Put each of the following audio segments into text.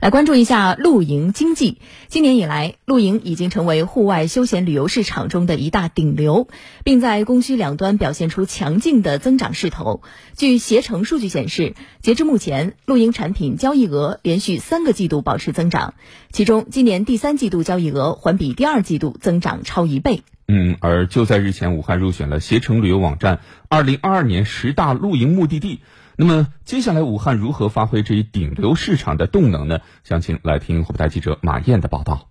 来关注一下露营经济。今年以来，露营已经成为户外休闲旅游市场中的一大顶流，并在供需两端表现出强劲的增长势头。据携程数据显示，截至目前，露营产品交易额连续三个季度保持增长，其中今年第三季度交易额环比第二季度增长超一倍。嗯，而就在日前，武汉入选了携程旅游网站二零二二年十大露营目的地。那么接下来，武汉如何发挥这一顶流市场的动能呢？详情来听湖北台记者马燕的报道。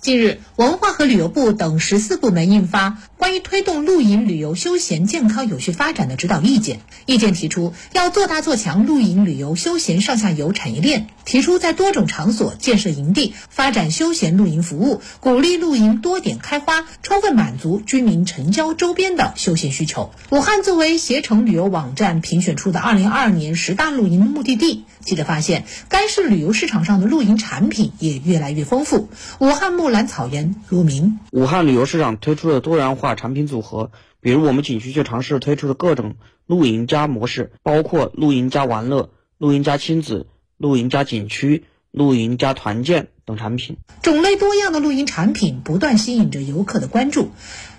近日，文化和旅游部等十四部门印发《关于推动露营旅游休闲健康有序发展的指导意见》。意见提出，要做大做强露营旅游休闲上下游产业链，提出在多种场所建设营地，发展休闲露营服务，鼓励露营多点开花，充分满足居民城郊周边的休闲需求。武汉作为携程旅游网站评选出的二零二二年十大露营目的地，记者发现，该市旅游市场上的露营产品也越来越丰富。武汉木兰草原露营，武汉旅游市场推出了多元化产品组合，比如我们景区就尝试推出了各种露营加模式，包括露营加玩乐、露营加亲子、露营加景区、露营加团建等产品。种类多样的露营产品不断吸引着游客的关注。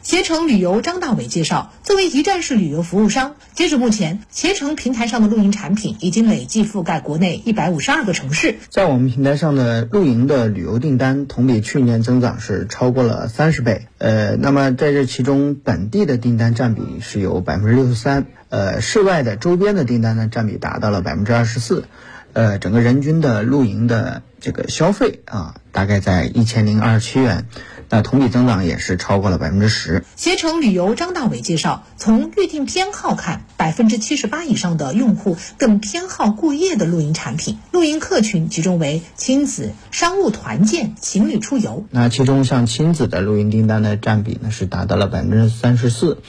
携程旅游张大伟介绍，作为一站式旅游服务商，截止目前，携程平台上的露营产品已经累计覆盖国内一百五十二个城市。在我们平台上的露营的旅游订单，同比去年增长是超过了三十倍。呃，那么在这其中，本地的订单占比是有百分之六十三，呃，室外的周边的订单呢，占比达到了百分之二十四。呃，整个人均的露营的这个消费啊，大概在一千零二十七元。那同比增长也是超过了百分之十。携程旅游张大伟介绍，从预订偏好看，百分之七十八以上的用户更偏好过夜的露营产品。露营客群集中为亲子、商务团建、情侣出游。那其中像亲子的露营订单的占比呢，是达到了百分之三十四。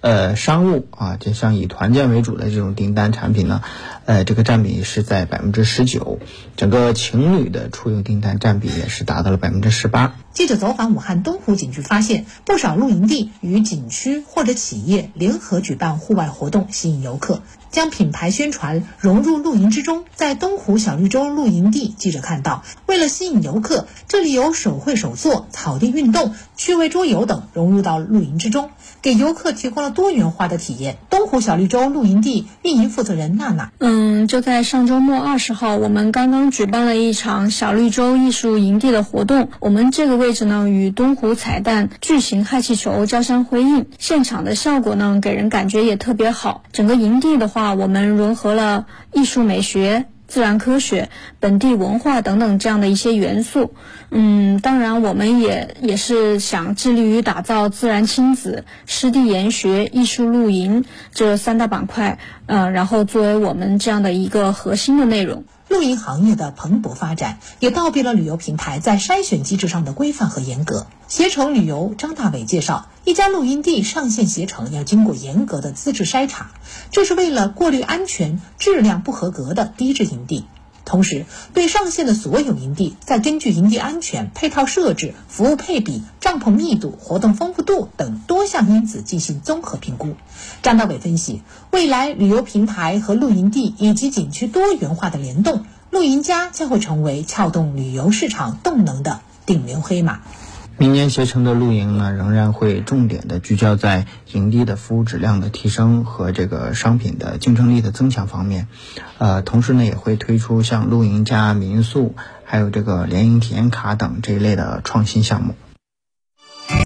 呃，商务啊，就像以团建为主的这种订单产品呢，呃，这个占比是在百分之十九，整个情侣的出游订单占比也是达到了百分之十八。记者走访武汉东湖景区，发现不少露营地与景区或者企业联合举办户外活动，吸引游客，将品牌宣传融入露营之中。在东湖小绿洲露营地，记者看到，为了吸引游客，这里有手绘手作、草地运动、趣味桌游等融入到露营之中。给游客提供了多元化的体验。东湖小绿洲露营地运营负责人娜娜，嗯，就在上周末二十号，我们刚刚举办了一场小绿洲艺术营地的活动。我们这个位位置呢，与东湖彩蛋巨型氦气球交相辉映，现场的效果呢，给人感觉也特别好。整个营地的话，我们融合了艺术美学。自然科学、本地文化等等这样的一些元素，嗯，当然我们也也是想致力于打造自然亲子、湿地研学、艺术露营这三大板块，呃，然后作为我们这样的一个核心的内容。露营行业的蓬勃发展，也倒逼了旅游平台在筛选机制上的规范和严格。携程旅游张大伟介绍，一家露营地上线携程要经过严格的资质筛查，这是为了过滤安全、质量不合格的低质营地。同时，对上线的所有营地，再根据营地安全、配套设置、服务配比、帐篷密度、活动丰富度等多项因子进行综合评估。张大伟分析，未来旅游平台和露营地以及景区多元化的联动，露营家将会成为撬动旅游市场动能的顶流黑马。明年携程的露营呢，仍然会重点的聚焦在营地的服务质量的提升和这个商品的竞争力的增强方面，呃，同时呢，也会推出像露营加民宿，还有这个联营体验卡等这一类的创新项目。